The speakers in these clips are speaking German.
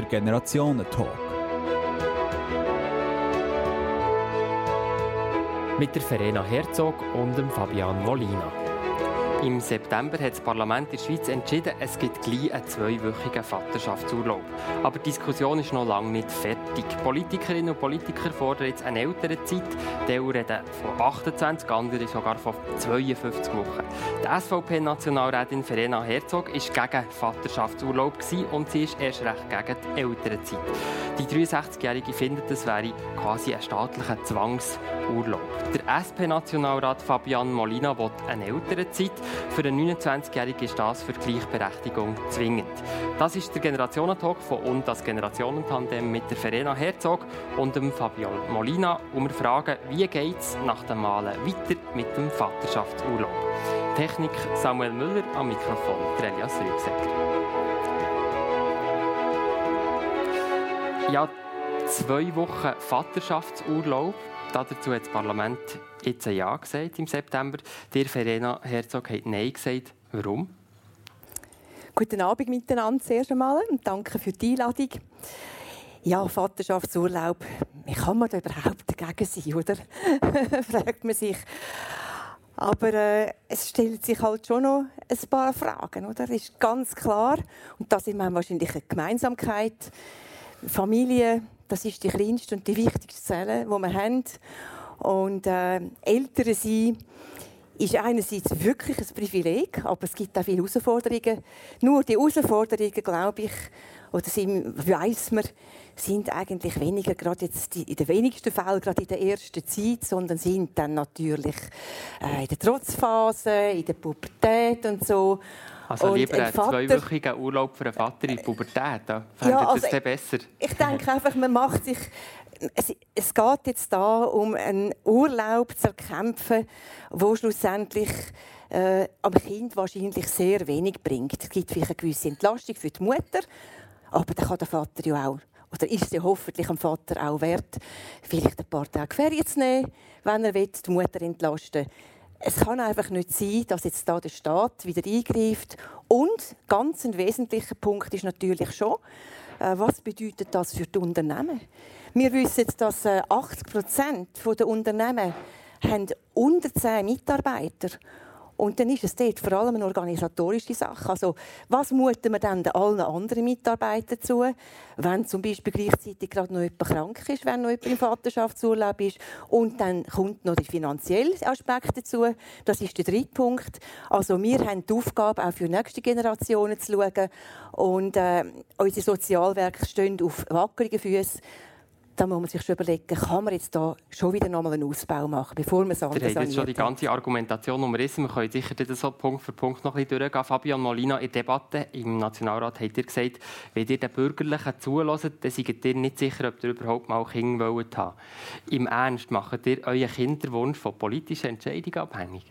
der Generationentalk. Mit der Verena Herzog und dem Fabian Molina. Im September hat das Parlament in der Schweiz entschieden, es gibt gleich einen zweiwöchigen Vaterschaftsurlaub. Aber die Diskussion ist noch lange nicht fertig. Politikerinnen und Politiker fordern jetzt eine ältere Zeit. Die reden von 28, andere sogar von 52 Wochen. Die SVP-Nationalrätin Verena Herzog war gegen Vaterschaftsurlaub und sie ist erst recht gegen die ältere Zeit. Die 63-Jährige findet, es wäre quasi ein staatlicher Zwangsurlaub. Der SP-Nationalrat Fabian Molina will eine ältere Zeit. Für einen 29-Jährigen ist das für Gleichberechtigung zwingend. Das ist der Generationentalk von und das Generationentandem mit der Verena Herzog und dem Fabian Molina. Und wir fragen, wie geht es nach dem Malen weiter mit dem Vaterschaftsurlaub? Technik Samuel Müller am Mikrofon, Elias Rügsecker. Ja, zwei Wochen Vaterschaftsurlaub. Dazu hat das Parlament jetzt ein Ja gesagt im September. Der Verena Herzog hat Nein gesagt. Warum? Guten Abend miteinander zuerst einmal und danke für die Einladung. Ja, Vaterschaftsurlaub, wie kann man da überhaupt dagegen sein, oder? Fragt man sich. Aber äh, es stellt sich halt schon noch ein paar Fragen, oder? Das ist ganz klar. Und da sind wir wahrscheinlich eine Gemeinsamkeit. Familie, das ist die kleinste und die wichtigste Zelle, die wir haben. Und äh, Eltern sein ist einerseits wirklich ein Privileg, aber es gibt auch viele Herausforderungen. Nur die Herausforderungen, glaube ich, oder weiß man, sind eigentlich weniger gerade jetzt in den wenigsten Fällen gerade in der ersten Zeit, sondern sind dann natürlich äh, in der Trotzphase, in der Pubertät und so. Also lieber ein, Vater, zweiwöchigen Urlaub für einen Vater in der Pubertät, ja, also das besser. Ich denke einfach, man macht sich es, es geht jetzt da um einen Urlaub zu erkämpfen, wo schlussendlich äh, am Kind wahrscheinlich sehr wenig bringt. Es gibt vielleicht eine gewisse Entlastung für die Mutter, aber dann kann der Vater ja auch oder ist es hoffentlich am Vater auch wert, vielleicht ein paar Tage Ferien zu nehmen, wenn er will, die Mutter entlasten es kann einfach nicht sein, dass jetzt da der Staat wieder eingreift. Und ganz ein wesentlicher Punkt ist natürlich schon, äh, was bedeutet das für die Unternehmen? Wir wissen, dass 80 äh, Prozent der Unternehmen haben unter 10 Mitarbeiter haben. Und dann ist es dort vor allem eine organisatorische Sache. Also, was muten wir dann allen anderen Mitarbeitern zu, wenn zum Beispiel gleichzeitig gerade noch jemand krank ist, wenn noch jemand im Vaterschaftsurlaub ist. Und dann kommt noch der finanzielle Aspekt dazu. Das ist der dritte Punkt. Also, wir haben die Aufgabe, auch für nächste Generationen zu schauen. Und äh, unsere Sozialwerke stehen auf wackeligen Füßen da muss man sich schon überlegen, kann man jetzt da schon wieder nochmal einen Ausbau machen, bevor man es anders saniert. jetzt schon die ganze Argumentation umrissen. Wir können sicher so Punkt für Punkt noch ein bisschen durchgehen. Fabian Molina, in der Debatte im Nationalrat habt ihr gesagt, wenn ihr den Bürgerlichen zulässt, dann seid ihr nicht sicher, ob ihr überhaupt mal Kinder wollt haben Im Ernst, macht ihr euren Kinderwunsch von politischen Entscheidungen abhängig?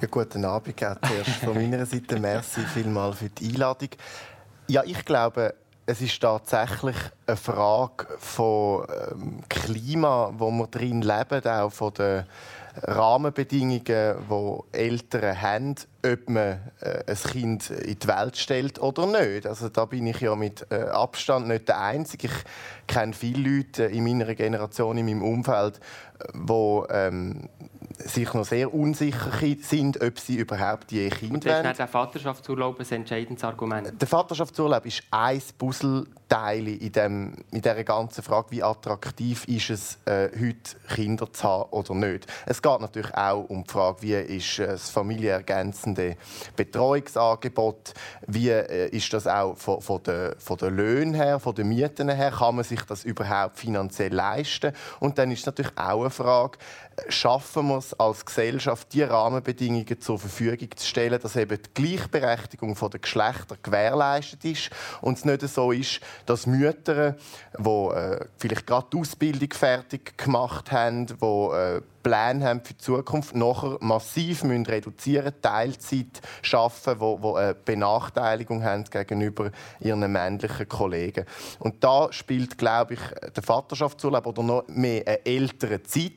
Ja, guten Abend, zuerst von meiner Seite. Merci vielmals für die Einladung. Ja, ich glaube, es ist tatsächlich eine Frage von ähm, Klima, wo wir drin leben, auch von den Rahmenbedingungen, die Eltern haben, ob man äh, ein Kind in die Welt stellt oder nicht. Also da bin ich ja mit äh, Abstand nicht der Einzige. Ich kenne viele Leute in meiner Generation, in meinem Umfeld, die ähm, sich noch sehr unsicher sind, ob sie überhaupt je Kind Und das ist der Vaterschaftsurlaub ein entscheidendes Argument? Der Vaterschaftsurlaub ist ein Puzzleteil in, dem, in dieser ganzen Frage, wie attraktiv ist es, äh, heute Kinder zu haben oder nicht. Es geht natürlich auch um die Frage, wie ist äh, das familienergänzende Betreuungsangebot, wie äh, ist das auch von, von, der, von der Löhnen her, von den Mieten her, kann man sich das überhaupt finanziell leisten? Und dann ist natürlich auch eine Frage, schaffen wir es als Gesellschaft, die Rahmenbedingungen zur Verfügung zu stellen, dass eben die Gleichberechtigung der Geschlechter gewährleistet ist und es nicht so ist, dass Mütter, die äh, vielleicht gerade die Ausbildung fertig gemacht haben, die äh, Pläne haben für die Zukunft, nachher massiv müssen reduzieren Teilzeit schaffen, wo, wo eine Benachteiligung haben gegenüber ihren männlichen Kollegen. Und da spielt, glaube ich, der Vaterschaftsurlaub oder noch mehr eine ältere Zeit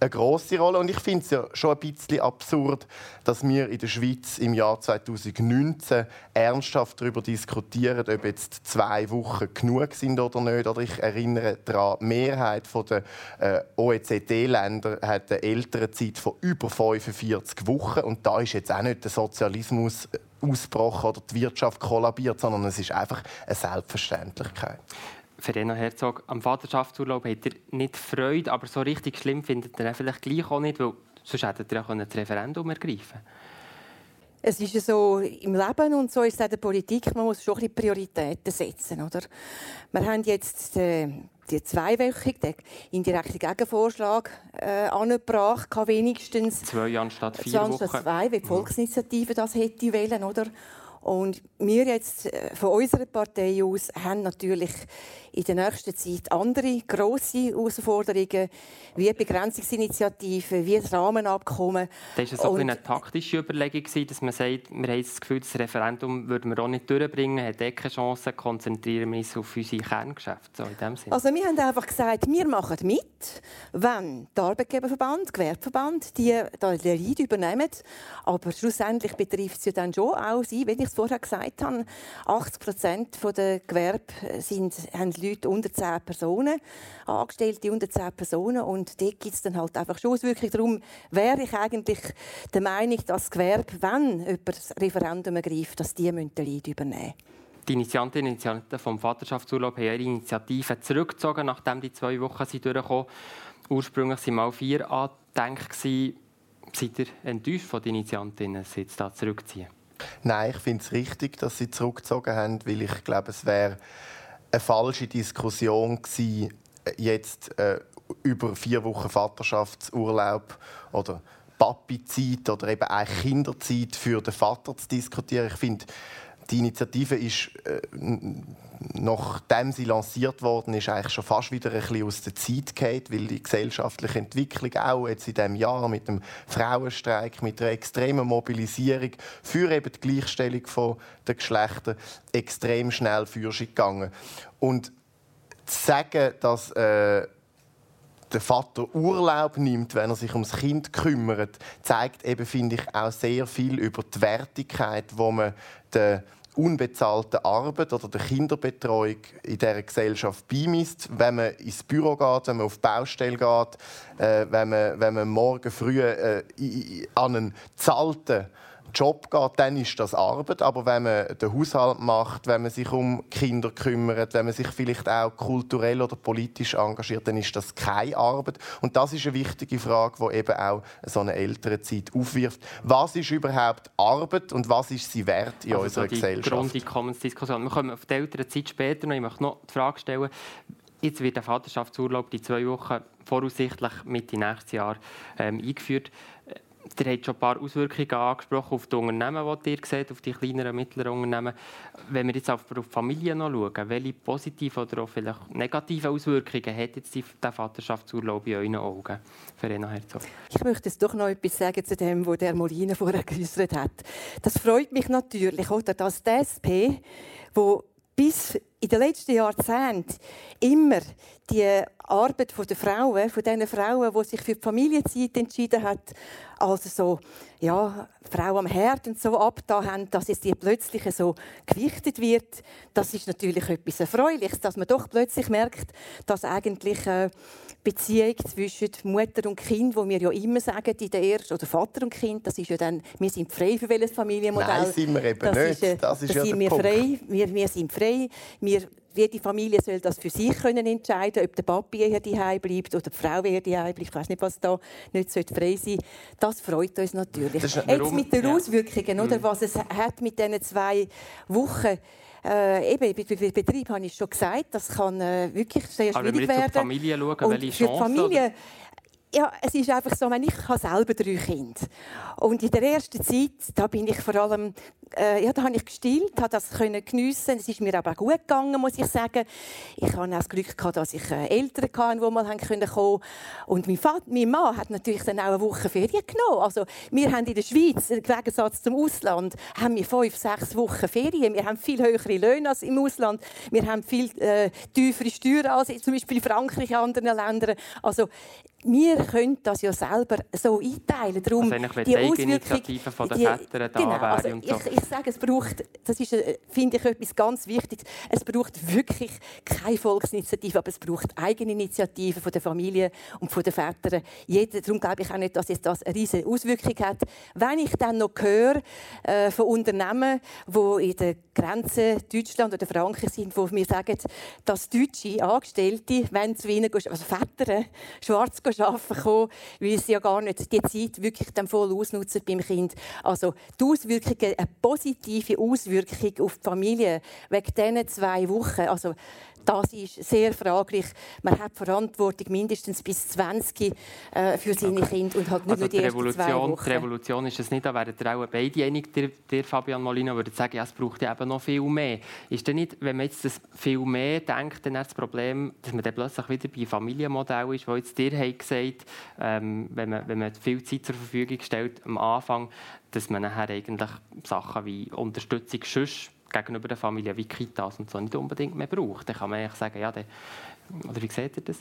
eine große Rolle. Und ich finde es ja schon ein bisschen absurd, dass wir in der Schweiz im Jahr 2019 ernsthaft darüber diskutieren, ob jetzt zwei Wochen genug sind oder nicht. Oder ich erinnere daran, die Mehrheit der äh, OECD-Länder hat eine ältere Zeit von über 45 Wochen. Und da ist jetzt auch nicht der Sozialismus äh, ausgebrochen oder die Wirtschaft kollabiert, sondern es ist einfach eine Selbstverständlichkeit. Verena Herzog, am Vaterschaftsurlaub hat er nicht Freude, aber so richtig schlimm findet er vielleicht gleich auch nicht, weil sonst hätte er ja das Referendum ergreifen es ist ja so im Leben und so ist es auch in der Politik, man muss schon ein Prioritäten setzen. Oder? Wir haben jetzt äh, die zweiwöchige, den indirekten Gegenvorschlag äh, angebracht, wenigstens. Zwei anstatt vier Wochen. Anstatt zwei, wie die Volksinitiative das hätte wollen, oder? Und wir jetzt äh, von unserer Partei aus haben natürlich in der nächsten Zeit andere grosse Herausforderungen, wie die Begrenzungsinitiative, wie das Rahmenabkommen. Das war so eine taktische Überlegung, dass man sagt, wir haben das Gefühl, das Referendum würden wir auch nicht durchbringen, haben eh keine Chance, konzentrieren wir uns auf unsere Kerngeschäfte. So in dem Sinne. Also wir haben einfach gesagt, wir machen mit, wenn der Arbeitgeberverband, der Gewerbeverband die den Leid übernehmen. Aber schlussendlich betrifft es ja dann schon auch sie, wenn ich es vorher gesagt habe, 80 Prozent der Gewerbe sind, haben Leute unter 10 Personen, Angestellte unter 10 Personen. Und dort gibt es dann halt einfach schon Auswirkungen. Darum wäre ich eigentlich der Meinung, dass das Gewerbe, wenn jemand das Referendum ergreift, dass die den Leid übernehmen die Initiantinnen und Initianten vom Vaterschaftsurlaub haben ihre Initiative zurückgezogen, nachdem die zwei Wochen sind durchgekommen Ursprünglich waren mal vier angedenkt. Seid ihr enttäuscht von den Initiantinnen, sie jetzt da zurückziehen? Nein, ich finde es richtig, dass sie zurückgezogen haben, weil ich glaube, es wäre eine falsche Diskussion gewesen, jetzt äh, über vier Wochen Vaterschaftsurlaub oder Papi-Zeit oder eben auch Kinderzeit für den Vater zu diskutieren. Ich finde, die Initiative ist, äh, nachdem sie lanciert worden ist, eigentlich schon fast wieder ein bisschen aus der Zeit gefallen, weil die gesellschaftliche Entwicklung auch jetzt in diesem Jahr mit dem Frauenstreik, mit der extremen Mobilisierung für eben die Gleichstellung der Geschlechter extrem schnell für sich gegangen. Und zu sagen, dass äh, der Vater Urlaub nimmt, wenn er sich ums Kind kümmert, zeigt eben, finde ich, auch sehr viel über die Wertigkeit, wo man der unbezahlten Arbeit oder der Kinderbetreuung in dieser Gesellschaft beimisst. Wenn man ins Büro geht, wenn man auf die Baustelle geht, äh, wenn, man, wenn man morgen früh äh, an einen zahlten Job geht, dann ist das Arbeit. Aber wenn man den Haushalt macht, wenn man sich um Kinder kümmert, wenn man sich vielleicht auch kulturell oder politisch engagiert, dann ist das keine Arbeit. Und das ist eine wichtige Frage, die eben auch so eine ältere Zeit aufwirft. Was ist überhaupt Arbeit und was ist sie wert in also unserer so die Gesellschaft? Grundeinkommensdiskussion. Wir kommen auf die ältere Zeit später noch. Ich möchte noch die Frage stellen, Jetzt wird der Vaterschaftsurlaub die zwei Wochen voraussichtlich Mitte nächstes Jahr ähm, eingeführt. Ihr habt schon ein paar Auswirkungen angesprochen auf die Unternehmen, die ihr seht, auf die kleineren und mittleren Unternehmen. Wenn wir jetzt auf die Familie noch schauen, welche positiven oder auch vielleicht negativen Auswirkungen hat jetzt der Vaterschaftsurlaub in euren Augen, Verena Herzog? Ich möchte jetzt doch noch etwas sagen zu dem, was der Molina vorher geäußert hat. Das freut mich natürlich, oder, dass die SP, wo bis in den letzten Jahrzehnten immer die Arbeit der Frauen, von diesen Frauen, die sich für die Familienzeit entschieden haben, also so, ja, Frau am Herd und so abgetan haben, dass jetzt die plötzlich so gewichtet wird, das ist natürlich etwas Erfreuliches, dass man doch plötzlich merkt, dass eigentlich eine Beziehung zwischen Mutter und Kind, wo wir ja immer sagen, in der ersten, oder Vater und Kind, das ist ja dann, wir sind frei für welches Familienmodell. Nein, sind wir eben das nicht. Ist, äh, das ist ja sind wir Punkt. frei. Wir, wir sind frei. Wir jede Familie soll das für sich können entscheiden, ob der Papi eher daheim bleibt oder die Frau eher daheim bleibt. Ich weiß nicht, was da nicht frei sein sollte. Das freut uns natürlich. Jetzt mit den Auswirkungen, oder, mhm. was es hat mit diesen zwei Wochen äh, eben, bei Betrieb habe ich schon gesagt, das kann äh, wirklich sehr schwierig werden. Aber wenn wir jetzt auf die Familie schauen, welche Chancen? Ja, es ist einfach so, ich habe selber drei Kinder. Und in der ersten Zeit, da bin ich vor allem, äh, ja, da habe ich gestillt, habe das können geniessen. Es ist mir aber auch gut gegangen, muss ich sagen. Ich hatte auch das Glück gehabt, dass ich äh, Eltern hatte, die mal kommen können. Und mein, Vater, mein Mann hat natürlich dann auch eine Woche Ferien genommen. Also, wir haben in der Schweiz, im Gegensatz zum Ausland, haben wir fünf, sechs Wochen Ferien. Wir haben viel höhere Löhne als im Ausland. Wir haben viel äh, tiefere Steuern als zum Beispiel in Frankreich, in anderen Ländern. Also, wir können das ja selber so einteilen. Darum also die Eigeninitiative von den Vätern da genau, also und so. ich, ich sage, es braucht, das ist, äh, finde ich, etwas ganz Wichtiges. Es braucht wirklich keine Volksinitiative, aber es braucht Eigeninitiative von der Familie und von den Vätern. Jeder, darum glaube ich auch nicht, dass jetzt das eine riesige Auswirkung hat. Wenn ich dann noch höre äh, von Unternehmen, die in der Grenze Deutschland oder Frankreich sind, wo mir sagen, dass deutsche Angestellte, wenn zu ihnen, also Väter, schwarz arbeiten kommen, weil sie ja gar nicht die Zeit wirklich dann voll ausnutzen beim Kind. Also die Auswirkungen, eine positive Auswirkung auf die Familie wegen diesen zwei Wochen. Also das ist sehr fraglich. Man hat Verantwortung mindestens bis 20 äh, für seine Kinder und halt nicht also nur die, die Revolution. Die Revolution ist es nicht, da wären auch beide einig, der, der Fabian Molina würde sagen, ja, es braucht ja eben noch viel mehr. Ist denn nicht, wenn man jetzt das viel mehr denkt, dann das Problem, dass man dann plötzlich wieder bei Familienmodell ist, wo jetzt dir gesagt ähm, wenn, man, wenn man viel Zeit zur Verfügung stellt am Anfang, dass man nachher eigentlich Sachen wie Unterstützung sonst gegenüber der Familie wie Kitas und so nicht unbedingt mehr braucht. Dann kann man eigentlich sagen, ja, der, oder wie seht ihr das?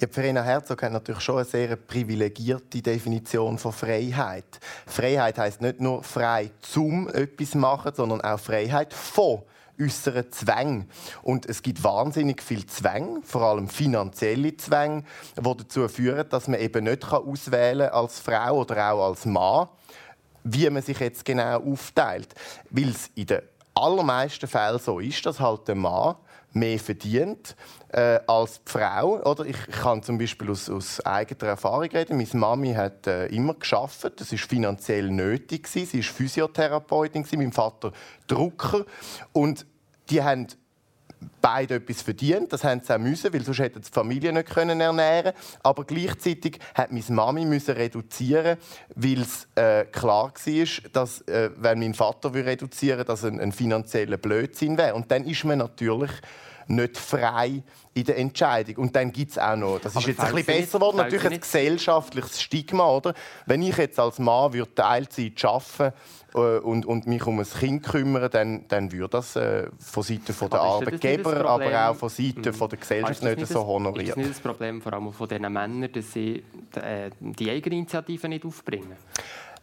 Ja, Verena Herzog hat natürlich schon eine sehr privilegierte Definition von Freiheit. Freiheit heißt nicht nur frei zum etwas machen, sondern auch Freiheit von äußeren Zwängen. Und es gibt wahnsinnig viel Zwänge, vor allem finanzielle Zwänge, die dazu führen, dass man eben nicht auswählen kann als Frau oder auch als Mann, wie man sich jetzt genau aufteilt. Weil es in der allermeisten Fällen so ist, dass halt der Mann mehr verdient äh, als die Frau. Oder ich, kann zum Beispiel aus, aus eigener Erfahrung reden. Meine Mami hat äh, immer geschafft. Das ist finanziell nötig Sie ist Physiotherapeutin mein Vater Drucker. Und die haben beide etwas verdient. Das haben sie auch müssen, weil sonst hätten die Familie nicht können ernähren Aber gleichzeitig hat meine Mami müssen reduzieren, weil es äh, klar war, dass äh, wenn mein Vater reduzieren, dass ein, ein finanzieller Blödsinn wäre. Und dann ist man natürlich nicht frei in der Entscheidung. Und dann gibt es auch noch, das ist jetzt ein bisschen besser geworden, natürlich ein gesellschaftliches Stigma. Oder? Wenn ich jetzt als Mann würde Teilzeit arbeiten äh, und, und mich um ein Kind kümmern, dann, dann würde das äh, von Seiten der Arbeitgeber, aber auch von Seiten mhm. der Gesellschaft nicht, nicht so honoriert. Ist das nicht das Problem vor allem von diesen Männern, dass sie äh, die Eigeninitiative nicht aufbringen?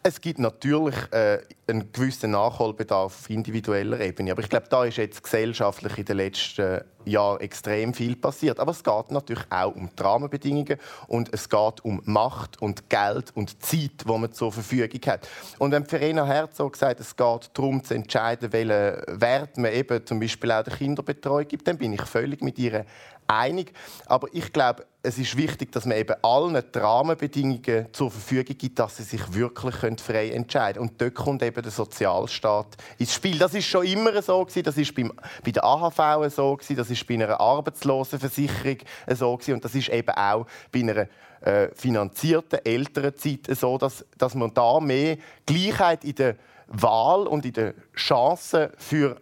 Es gibt natürlich äh, einen gewissen Nachholbedarf auf individueller Ebene. Aber ich glaube, da ist jetzt gesellschaftlich in den letzten Jahren extrem viel passiert. Aber es geht natürlich auch um die Rahmenbedingungen und es geht um Macht und Geld und Zeit, die man zur Verfügung hat. Und wenn Verena Herzog sagt, es geht darum zu entscheiden, welchen Wert man eben zum Beispiel auch der Kinderbetreuung gibt, dann bin ich völlig mit ihr einig. Aber ich glaube, es ist wichtig, dass man eben allen die Rahmenbedingungen zur Verfügung gibt, dass sie sich wirklich frei entscheiden können. Und dort kommt eben der Sozialstaat ins Spiel. Das ist schon immer so gewesen. Das ist beim, bei der AHV so gewesen. Das ist bei einer Arbeitslosenversicherung so gewesen. Und das ist eben auch bei einer äh, finanzierten Elternzeit so, dass, dass man da mehr Gleichheit in der Wahl und in den Chancen für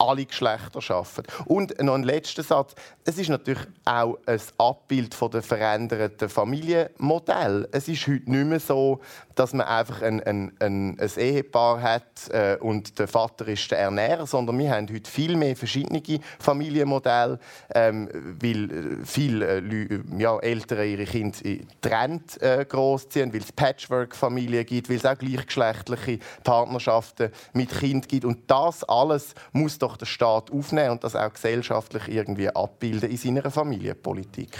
alle Geschlechter schaffen. Und noch ein letzter Satz. Es ist natürlich auch ein Abbild von der veränderten Familienmodell. Es ist heute nicht mehr so, dass man einfach ein, ein, ein, ein Ehepaar hat äh, und der Vater ist der Ernährer, sondern wir haben heute viel mehr verschiedene Familienmodelle, ähm, weil äh, viele äh, ja, Eltern ihre Kinder trennt äh, großziehen, weil es Patchwork-Familien gibt, weil es auch gleichgeschlechtliche Partnerschaften mit Kind gibt und das alles muss doch der Staat aufnehmen und das auch gesellschaftlich irgendwie abbilden in seiner Familienpolitik.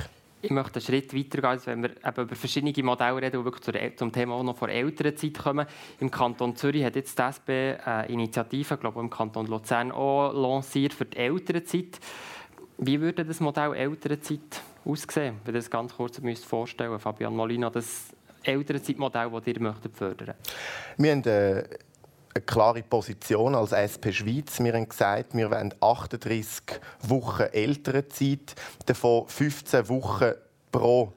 Ich möchte einen Schritt weiter gehen, wenn wir eben über verschiedene Modelle reden, die wirklich zum Thema auch noch vor älteren Zeit kommen. Im Kanton Zürich hat jetzt die SP eine Initiative, glaube ich, im Kanton Luzern auch lanciert für die Elternzeit. Wie würde das Modell Elternzeit aussehen, wenn ihr das ganz kurz vorstellen müsst, Fabian Molina, das Elternzeitmodell, das ihr fördern möchtet? Wir haben äh eine klare Position als SP Schweiz. Wir haben gesagt, wir wollen 38 Wochen Elternzeit, davon 15 Wochen pro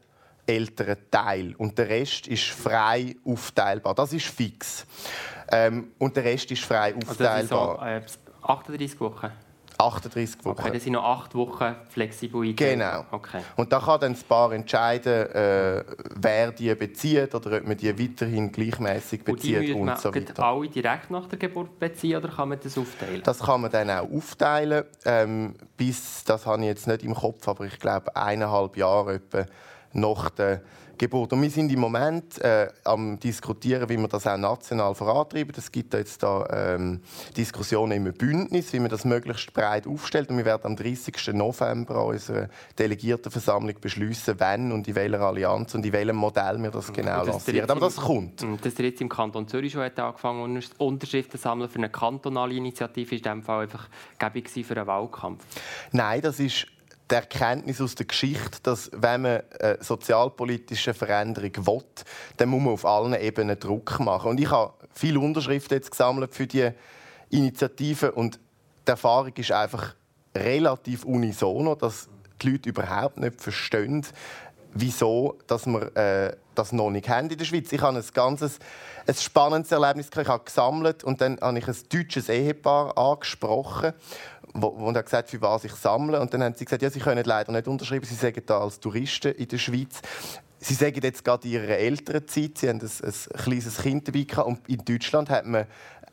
älteren Teil und der Rest ist frei aufteilbar. Das ist fix. Ähm, und der Rest ist frei aufteilbar. Also das ist so, äh, 38 Wochen? 38 Wochen. Okay, das sind noch 8 Wochen flexibel. Genau. Okay. Und da kann dann das Paar entscheiden, äh, wer die bezieht oder ob man die weiterhin gleichmäßig bezieht und, und so weiter. Alle direkt nach der Geburt beziehen oder kann man das aufteilen? Das kann man dann auch aufteilen. Ähm, bis, das habe ich jetzt nicht im Kopf, aber ich glaube eineinhalb Jahre etwa nach der Geburt. Und wir sind im Moment äh, am diskutieren, wie wir das auch national vorantreiben. Es gibt jetzt da ähm, Diskussionen im Bündnis, wie man das möglichst breit aufstellt. Und wir werden am 30. November an unserer Delegiertenversammlung beschließen, wann und in welcher Allianz und in welchem Modell wir das genau das lancieren. Aber das kommt. Dass ihr jetzt im Kanton Zürich schon hat angefangen Unterschriften zu sammeln für eine kantonale Initiative, ist in diesem Fall einfach gäbig für einen Wahlkampf? Nein, das ist die Erkenntnis aus der Geschichte, dass wenn man eine sozialpolitische Veränderung will, dann muss man auf allen Ebenen Druck machen. Und ich habe viele Unterschriften jetzt gesammelt für die Initiative und die Erfahrung ist einfach relativ unisono, dass die Leute überhaupt nicht verstehen, wieso dass wir äh, das noch nicht haben in der Schweiz. Ich habe ein ganzes ein spannendes Erlebnis. Ich habe gesammelt und dann habe ich ein deutsches Ehepaar angesprochen und hat gesagt, für was ich sammle. Und dann haben sie gesagt, ja, sie können leider nicht unterschreiben, sie sagen da als Touristen in der Schweiz. Sie sagen jetzt gerade in ihrer älteren Zeit, sie haben ein, ein kleines Kind dabei gehabt, und in Deutschland hat man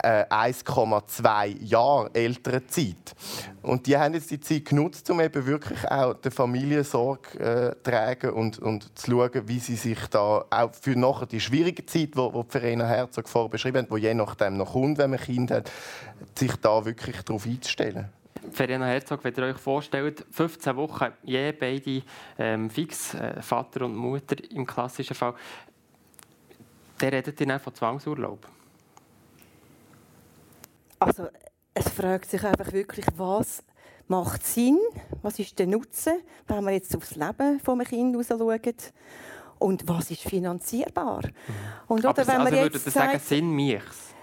äh, 1,2 Jahre ältere Zeit. Und die haben jetzt die Zeit genutzt, um eben wirklich auch der Familie Sorge äh, zu tragen und, und zu schauen, wie sie sich da auch für nachher die schwierige Zeit, wo, wo Verena Herzog vorher beschrieben hat, wo je nachdem noch kommt, wenn man Kind hat, sich da wirklich darauf einzustellen. Verena Herzog, wenn ihr euch vorstellt, 15 Wochen, je beide ähm, fix, äh, Vater und Mutter im klassischen Fall, der redet dann von Zwangsurlaub. Also, es fragt sich einfach wirklich, was macht Sinn, was ist der Nutzen, wenn wir jetzt aufs Leben von einem Kind schauen und was ist finanzierbar. Mhm. Und, oder, Aber wenn also, würdet ihr sagen, Sinn michs?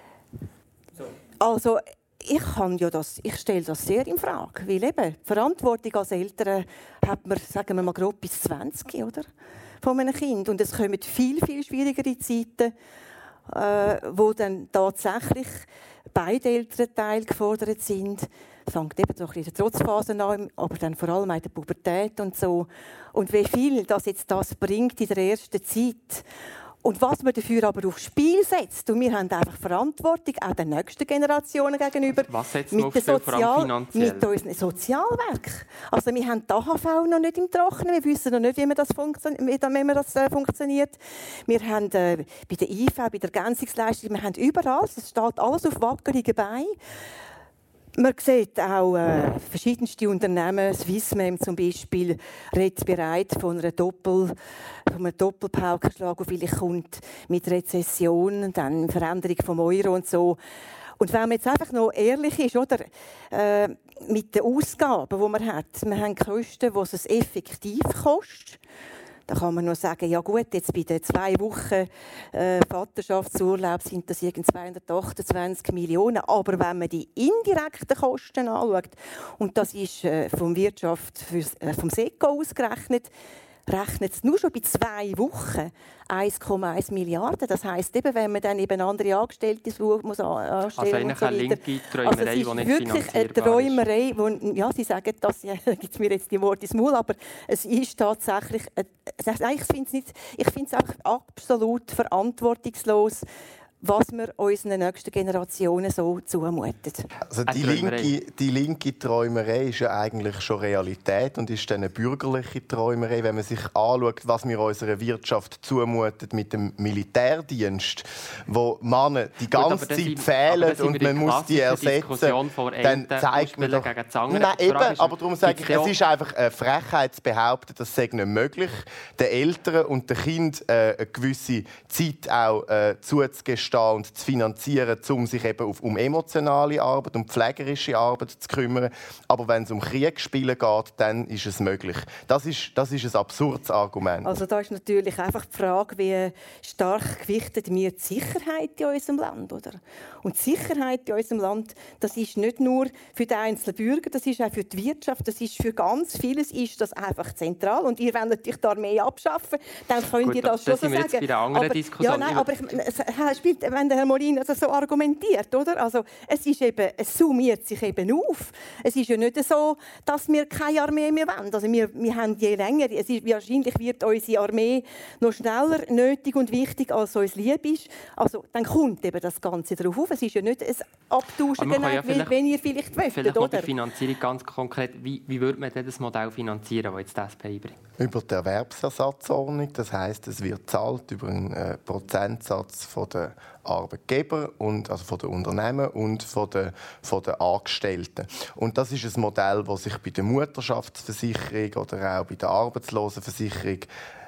Also, ich, kann ja das, ich stelle das sehr in Frage. Weil eben, Verantwortung als Eltern hat man, sagen wir mal, grob bis 20 oder? von einem Kind. Und es kommen viel, viel schwierigere Zeiten, äh, wo dann tatsächlich beide Elternteile gefordert sind. Es fängt eben so ein bisschen Trotzphase an, aber dann vor allem in der Pubertät und so. Und wie viel das jetzt das bringt in der ersten Zeit. Und was man dafür aber aufs Spiel setzt, und wir haben einfach Verantwortung, auch den nächsten Generationen gegenüber, was setzt mit, den Sozial mit unseren Sozialwerken. Also wir haben die AHV noch nicht im Trockenen, wir wissen noch nicht, wie man das, funktio wie man das äh, funktioniert. Wir haben äh, bei der IV, bei der Ergänzungsleistung, wir haben überall, es steht alles auf wackeligen Beinen. Man sieht auch äh, verschiedenste Unternehmen, Swissmem zum Beispiel, redet bereit von, Doppel, von einem Doppelpaukenschlag, der vielleicht kommt mit Rezession, dann Veränderung vom Euro und so. Und wenn man jetzt einfach noch ehrlich ist, oder, äh, mit den Ausgaben, die man hat, wir haben Kosten, die es effektiv kostet. Da kann man nur sagen, ja gut, jetzt bei den zwei Wochen äh, Vaterschaftsurlaub sind das irgendwie 228 Millionen. Aber wenn man die indirekten Kosten anschaut, und das ist äh, vom Wirtschaft für, äh, vom SECO ausgerechnet, rechnet es nur schon bei zwei Wochen 1,1 Milliarden. Das heisst, eben, wenn man dann eben andere Angestellte muss anstellen also eigentlich so eine linke Träumerei, also die nicht wirklich eine Träumerei, wo, ja, Sie sagen das, ja, gibt mir jetzt die Worte ins Maul, aber es ist tatsächlich, äh, ich finde es auch absolut verantwortungslos, was wir unseren nächsten Generationen so zumuten. Also die, linke, die linke Träumerei ist ja eigentlich schon Realität und ist eine bürgerliche Träumerei, wenn man sich anschaut, was wir unserer Wirtschaft zumuten mit dem Militärdienst, wo Männer die ganze Gut, Zeit sind, fehlen und man muss die ersetzen. Dann zeigt man doch... Nein, eben, aber darum sage ich, es ist einfach eine Frechheit zu behaupten, das sei nicht möglich, den Eltern und den Kindern äh, eine gewisse Zeit auch äh, zuzugestehen einzustehen und zu finanzieren, um sich eben um emotionale Arbeit, um pflegerische Arbeit zu kümmern. Aber wenn es um Kriegsspiele geht, dann ist es möglich. Das ist, das ist ein absurdes Argument. Also da ist natürlich einfach die Frage, wie stark gewichtet wir die Sicherheit in unserem Land, oder? Und die Sicherheit in unserem Land, das ist nicht nur für den einzelnen Bürger, das ist auch für die Wirtschaft, das ist für ganz vieles ist das einfach zentral. Und ihr wollt natürlich die Armee abschaffen, dann könnt Gut, ihr das, das schon so sagen. Jetzt bei anderen aber, Diskussion. Ja, nein, aber ich, es spielt, wenn der Herr Molin also so argumentiert, oder? Also es ist eben, es summiert sich eben auf. Es ist ja nicht so, dass wir keine Armee mehr wollen. Also wir, wir haben je länger, es ist, wahrscheinlich wird unsere Armee noch schneller nötig und wichtig, als uns lieb ist. Also dann kommt eben das Ganze darauf auf. Es ist ja nicht ein Abtauschen, genau, ja wenn ihr vielleicht möchtet, vielleicht oder? die Finanzierung ganz konkret. Wie, wie würde man das Modell finanzieren, das jetzt das SP? Über die Erwerbsersatzordnung. Das heißt, es wird zahlt über einen äh, Prozentsatz von der Arbeitgeber und also von den Unternehmen und von den, von den Angestellten. Und das ist ein Modell, das sich bei der Mutterschaftsversicherung oder auch bei der Arbeitslosenversicherung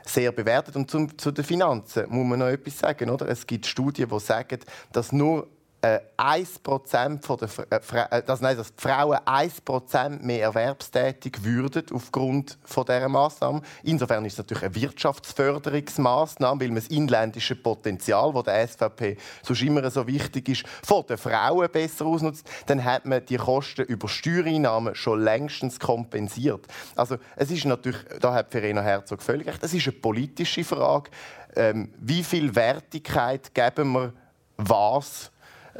sehr bewertet. Und zu, zu den Finanzen muss man noch etwas sagen. Oder? Es gibt Studien, die sagen, dass nur äh, 1% von der, äh, äh, das, nein, dass die Frauen 1% mehr erwerbstätig würden aufgrund von dieser Massnahme. Insofern ist es natürlich eine Wirtschaftsförderungsmaßnahme, weil man das inländische Potenzial, das der SVP sonst immer so wichtig ist, von den Frauen besser ausnutzt. Dann hat man die Kosten über Steuereinnahmen schon längstens kompensiert. Also es ist natürlich, da hat Verena Herzog völlig recht, es ist eine politische Frage, ähm, wie viel Wertigkeit geben wir was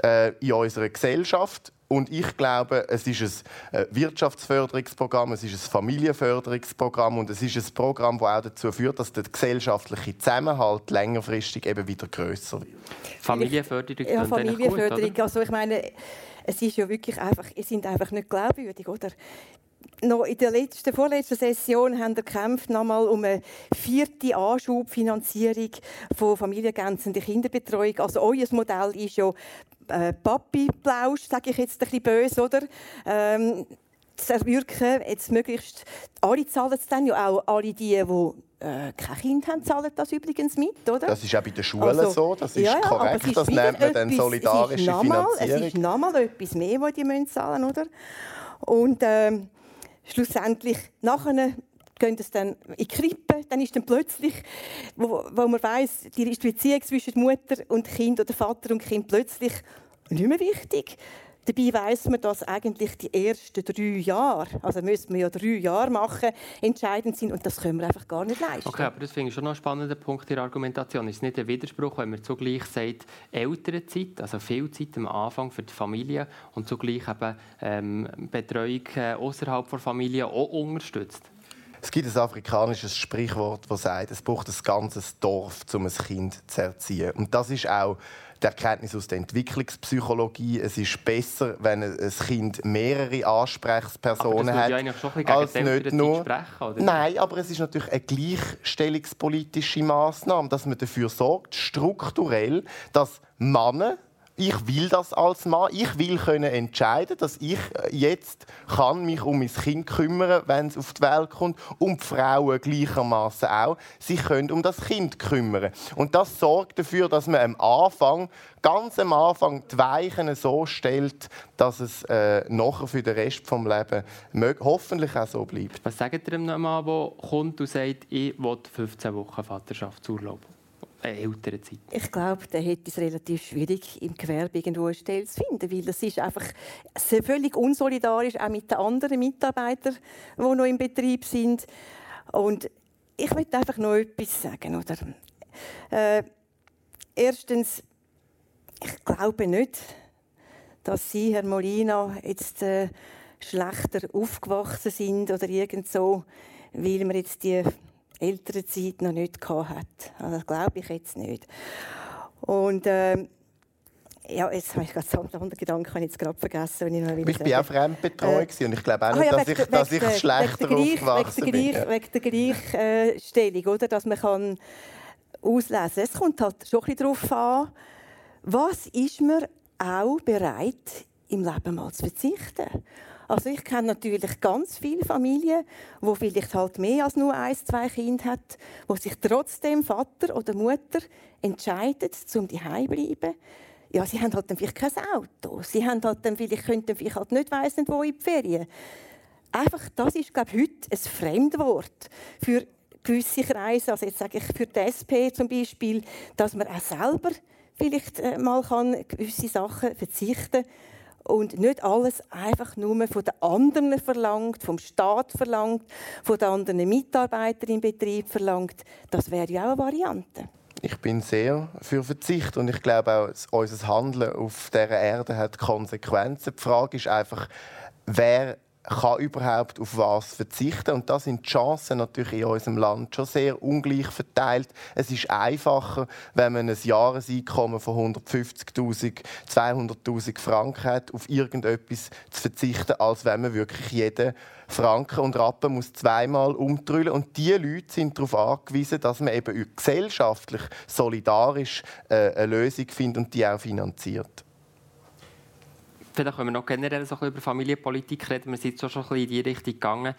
äh, in unserer Gesellschaft. Und ich glaube, es ist ein äh, Wirtschaftsförderungsprogramm, es ist ein Familienförderungsprogramm und es ist ein Programm, das auch dazu führt, dass der gesellschaftliche Zusammenhalt längerfristig eben wieder größer wird. Familienförderung, ja, Familienförderung. Gut, also ich meine, es ist ja wirklich einfach, ihr sind einfach nicht glaubwürdig, oder? Noch in der letzten, vorletzten Session haben wir gekämpft nochmal um eine vierte Anschubfinanzierung von familienergänzender Kinderbetreuung. Also euer Modell ist ja äh, Papi-Plausch, sage ich jetzt ein bisschen böse, oder? Ähm, zu erwirken, jetzt möglichst, alle zahlen es dann ja auch, alle die, die äh, kein Kind haben, zahlen das übrigens mit, oder? Das ist auch bei den Schulen also, so, das ist ja, korrekt, ist das nennt man dann solidarische es Finanzierung. Es ist nochmal etwas mehr, was die zahlen müssen, oder? Und ähm, schlussendlich nachher gehen es dann in die Krippe, dann ist dann plötzlich, wo, wo man weiß, die Beziehung zwischen Mutter und Kind oder Vater und Kind plötzlich nicht mehr wichtig. Dabei weiß man, dass eigentlich die ersten drei Jahre, also müssen wir ja drei Jahre machen, entscheidend sind und das können wir einfach gar nicht leisten. Okay, aber das finde ich schon noch ein spannender Punkt in der Argumentation. Ist es nicht ein Widerspruch, wenn man zugleich sagt, ältere Zeit, also viel Zeit am Anfang für die Familie und zugleich eben ähm, Betreuung äh, außerhalb der Familie auch unterstützt? Es gibt ein afrikanisches Sprichwort, das sagt, es braucht ein ganzes Dorf, um ein Kind zu erziehen. Und das ist auch die Erkenntnis aus der Entwicklungspsychologie. Es ist besser, wenn ein Kind mehrere Ansprechpersonen hat, ja als nicht nur. Sprechen, Nein, aber es ist natürlich eine gleichstellungspolitische Maßnahme, dass man dafür sorgt, strukturell, dass Männer ich will das als Mann. Ich will können entscheiden, dass ich äh, jetzt kann mich um mein Kind kümmern, wenn es auf die Welt kommt, und die Frauen gleichermaßen auch sich können um das Kind kümmern. Und das sorgt dafür, dass man am Anfang, ganz am Anfang, die Weichen so stellt, dass es äh, nachher für den Rest des Lebens hoffentlich auch so bleibt. Was sagt ihr einem Mann, der kommt und sagt, ich will 15 Wochen Vaterschaftsurlaub? Äh, älteren Zeit? Ich glaube, der hätte es relativ schwierig, im Gewerbe irgendwo eine Stelle zu finden, weil das ist einfach völlig unsolidarisch, auch mit den anderen Mitarbeitern, die noch im Betrieb sind. Und ich möchte einfach noch etwas sagen. Oder? Äh, erstens, ich glaube nicht, dass Sie, Herr Molina, jetzt äh, schlechter aufgewachsen sind oder irgend so, weil wir jetzt die ältere Zeit noch nicht hat. Also das glaube ich jetzt nicht. Und äh, ja, jetzt habe ich gerade so einen Gedanken jetzt gerade vergessen, wenn ich noch Ich bin auch fremdbetreut äh, und ich glaube auch ah nicht, ja, dass, ich, dass ich schlechter wegen aufgewachsen wegen bin. Wegen der Gleichstellung, oder? dass man kann auslesen kann. Es kommt halt schon ein bisschen darauf an, was ist man auch bereit, im Leben mal zu verzichten. Also ich kenne natürlich ganz viele Familien, wo vielleicht halt mehr als nur ein, zwei Kinder hat, wo sich trotzdem Vater oder Mutter entscheidet, zum die bleiben. Ja, sie haben halt dann vielleicht kein Auto. Sie haben halt dann vielleicht, könnten vielleicht halt nicht weiss wo in die Ferien. Einfach, das ist glaube ich, heute ein Fremdwort für gewisse Kreise. Also jetzt sage ich für die SP zum Beispiel, dass man auch selber vielleicht äh, mal kann gewisse Sachen verzichten kann und nicht alles einfach nur von den anderen verlangt, vom Staat verlangt, von den anderen Mitarbeitern im Betrieb verlangt. Das wäre ja auch eine Variante. Ich bin sehr für Verzicht und ich glaube auch, unser Handeln auf dieser Erde hat Konsequenzen. Die Frage ist einfach, wer kann überhaupt auf was verzichten. Und da sind die Chancen natürlich in unserem Land schon sehr ungleich verteilt. Es ist einfacher, wenn man ein Jahreseinkommen von 150.000, 200.000 Franken hat, auf irgendetwas zu verzichten, als wenn man wirklich jeden Franken und Rappen muss zweimal umdrüllen. Und diese Leute sind darauf angewiesen, dass man eben gesellschaftlich solidarisch äh, eine Lösung findet und die auch finanziert vielleicht können wir noch generell so über Familienpolitik reden. Wir sind schon ein bisschen in die Richtung gegangen.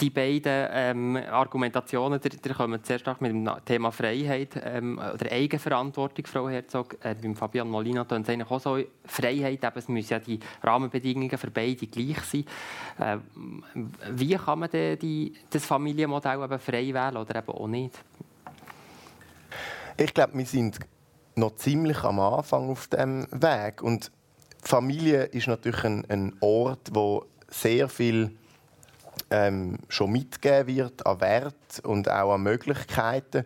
Die beiden ähm, Argumentationen, die, die kommen sehr stark mit dem Thema Freiheit ähm, oder Eigenverantwortung, Frau Herzog. Äh, beim Fabian Molina tun eigentlich auch so Freiheit, eben, es müssen ja die Rahmenbedingungen für beide gleich sein. Äh, wie kann man denn die, das Familienmodell eben frei wählen oder eben auch nicht? Ich glaube, wir sind noch ziemlich am Anfang auf dem Weg und Familie ist natürlich ein, ein Ort, wo sehr viel ähm, schon mitgegeben wird an Wert und auch an Möglichkeiten.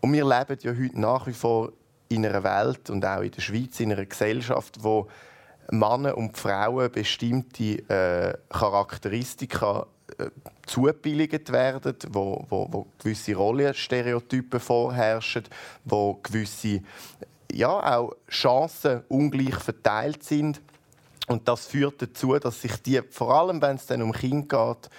Und wir leben ja heute nach wie vor in einer Welt und auch in der Schweiz in einer Gesellschaft, wo Männer und Frauen bestimmte äh, Charakteristika äh, zugebilligt werden, wo, wo, wo gewisse Rollenstereotypen vorherrschen, wo gewisse ja, auch Chancen ungleich verteilt sind. Und das führt dazu, dass sich die, vor allem wenn es dann um Kinder geht,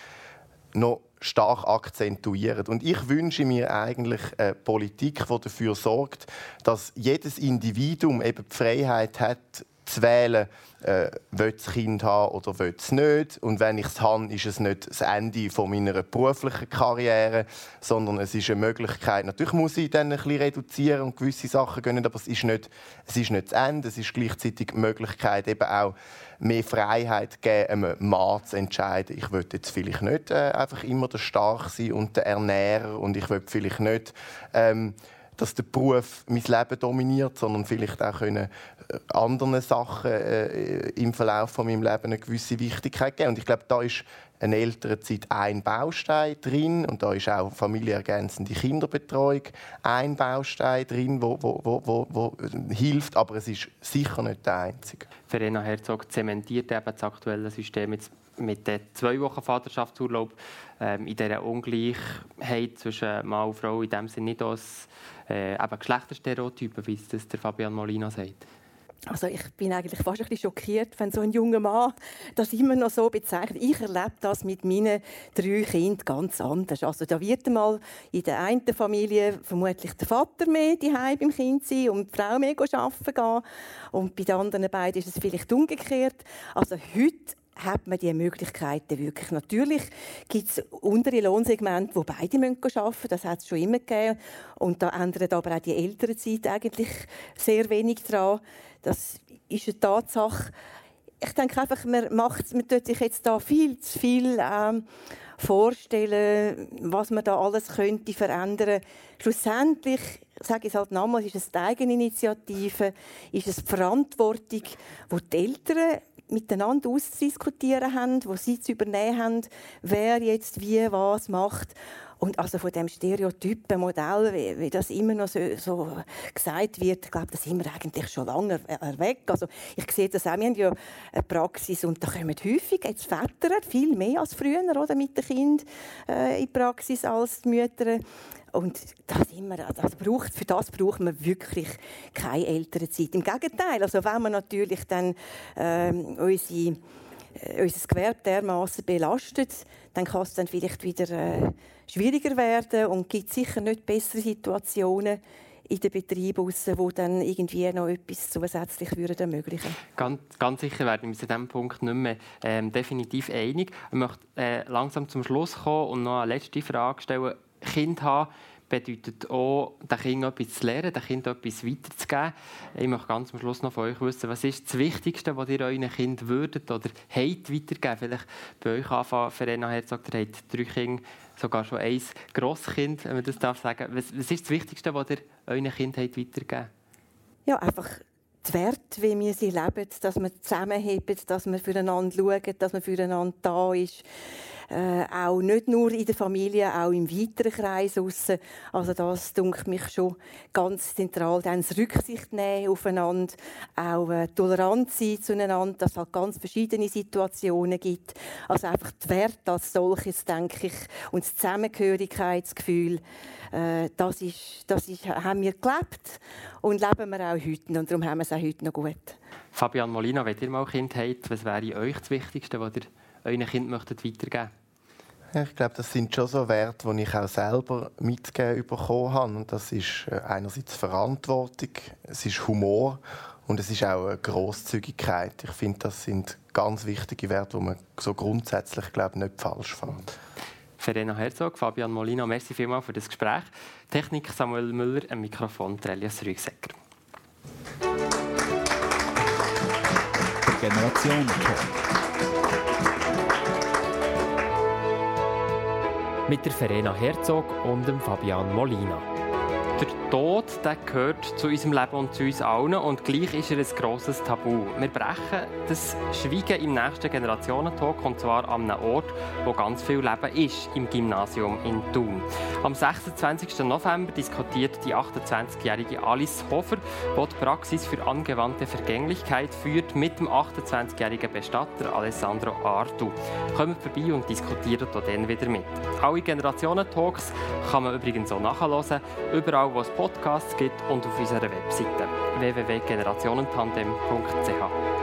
noch stark akzentuieren. Und ich wünsche mir eigentlich eine Politik, die dafür sorgt, dass jedes Individuum eben die Freiheit hat, zu wählen, äh, will das Kind haben oder will es nicht. Und wenn ich es habe, ist es nicht das Ende von meiner beruflichen Karriere, sondern es ist eine Möglichkeit. Natürlich muss ich dann ein bisschen reduzieren und gewisse Sachen gönnen, aber es ist nicht, es ist nicht das Ende. Es ist gleichzeitig die Möglichkeit, eben auch mehr Freiheit geben, einem Mann zu entscheiden. Ich will jetzt vielleicht nicht äh, einfach immer der Stark sein und der Ernährer und ich will vielleicht nicht ähm, dass der Beruf mein Leben dominiert, sondern vielleicht auch können äh, anderen Sachen äh, im Verlauf von meinem Leben eine gewisse Wichtigkeit geben. Und ich glaube, da ist eine ältere Zeit ein Baustein drin und da ist auch familienergänzende Kinderbetreuung ein Baustein drin, wo, wo, wo, wo, wo hilft, aber es ist sicher nicht der einzige. Verena Herzog zementiert eben das aktuelle System jetzt mit den zwei Wochen Vaterschaftsurlaub ähm, in dieser Ungleichheit zwischen Mann und Frau in dem Sinne nicht als äh, eben Geschlechterstereotypen, wie es der Fabian Molina sagt. Also ich bin eigentlich fast ein bisschen schockiert, wenn so ein junger Mann das immer noch so bezeichnet. Ich erlebe das mit meinen drei Kindern ganz anders. Also da wird einmal in der einen Familie vermutlich der Vater mehr die beim Kind sein und die Frau mehr arbeiten gehen. Und bei den anderen beiden ist es vielleicht umgekehrt. Also heute hat man diese Möglichkeiten wirklich. Natürlich gibt es untere Lohnsegmente, wo beide arbeiten müssen. Das hat es schon immer gegeben. Und da ändert aber auch die ältere Zeit eigentlich sehr wenig daran. Das ist eine Tatsache. Ich denke einfach, man, macht, man tut sich jetzt da viel zu viel ähm, vorstellen, was man da alles könnte verändern. Schlussendlich, sage ich es halt nochmal, ist es die Eigeninitiative, ist es die Verantwortung, die die Eltern miteinander auszudiskutieren haben, wo sie zu übernehmen haben, wer jetzt wie was macht. Und also von dem stereotypen Modell, wie, wie das immer noch so, so, gesagt wird, ich glaube, das sind wir eigentlich schon lange weg. Also ich sehe das auch, wir haben ja eine Praxis und da kommen häufig jetzt Väter, viel mehr als früher oder, mit den Kindern äh, in die Praxis als die Mütter. Und das immer, das braucht, für das braucht man wirklich keine ältere Zeit. Im Gegenteil, also wenn man natürlich dann ähm, unsere, äh, unser Gewerbe dermaßen belastet, dann kann es dann vielleicht wieder äh, schwieriger werden und gibt sicher nicht bessere Situationen in den Betrieben die dann irgendwie noch etwas zusätzlich würden ermöglichen ganz, ganz sicher werden wir uns an diesem Punkt nicht mehr ähm, definitiv einig. Ich möchte äh, langsam zum Schluss kommen und noch eine letzte Frage stellen. Kind haben bedeutet auch, dem Kind etwas zu lernen, dem Kind etwas weiterzugeben. Ich möchte ganz am Schluss noch von euch wissen, was ist das Wichtigste, was ihr euren Kind würdet oder habt weitergeben? Vielleicht bei euch anfangen, Verena Herzog, ihr habt drei Kinder, sogar schon ein Grosskind, wenn man das darf sagen. Was, was ist das Wichtigste, was ihr euren Kind habt weitergeben? Ja, einfach die Werte, wie wir sie leben, dass wir zusammenheben, dass wir füreinander schauen, dass man füreinander da ist äh, auch nicht nur in der Familie, auch im weiteren Kreis aussen. Also das denke mich schon ganz zentral. Dann das Rücksicht nehmen aufeinander, auch äh, tolerant sein zueinander, dass es halt ganz verschiedene Situationen gibt. Also einfach die Werte als solches, denke ich, und das Zusammengehörigkeitsgefühl, äh, das, ist, das ist, haben wir gelebt und leben wir auch heute. Und darum haben wir es auch heute noch gut. Fabian Molina, wenn ihr mal Kind habt, was wäre euch das Wichtigste, was ihr euren Kind weitergeben möchtet? Ich glaube, das sind schon so Werte, die ich auch selber mitgegeben bekommen habe. Und das ist äh, einerseits Verantwortung, es ist Humor und es ist auch eine Grosszügigkeit. Ich finde, das sind ganz wichtige Werte, die man so grundsätzlich glaube nicht falsch fand. Verena Herzog, Fabian Molina, merci vielmals für das Gespräch. Technik Samuel Müller, am Mikrofon Trelias Rügsecker. Generation mit der Verena Herzog und dem Fabian Molina. Der Tod der gehört zu unserem Leben und zu uns allen und gleich ist er ein grosses Tabu. Wir brechen das Schweigen im nächsten Generationentalk und zwar an einem Ort, wo ganz viel Leben ist, im Gymnasium in Thun. Am 26. November diskutiert die 28-jährige Alice Hofer, die die Praxis für angewandte Vergänglichkeit führt, mit dem 28-jährigen Bestatter Alessandro Artu. Kommt vorbei und diskutiert auch dann wieder mit. Alle Generationentalks kann man übrigens auch nachhören, überall wo es Podcasts gibt und auf unserer Webseite www.generationentandem.ch.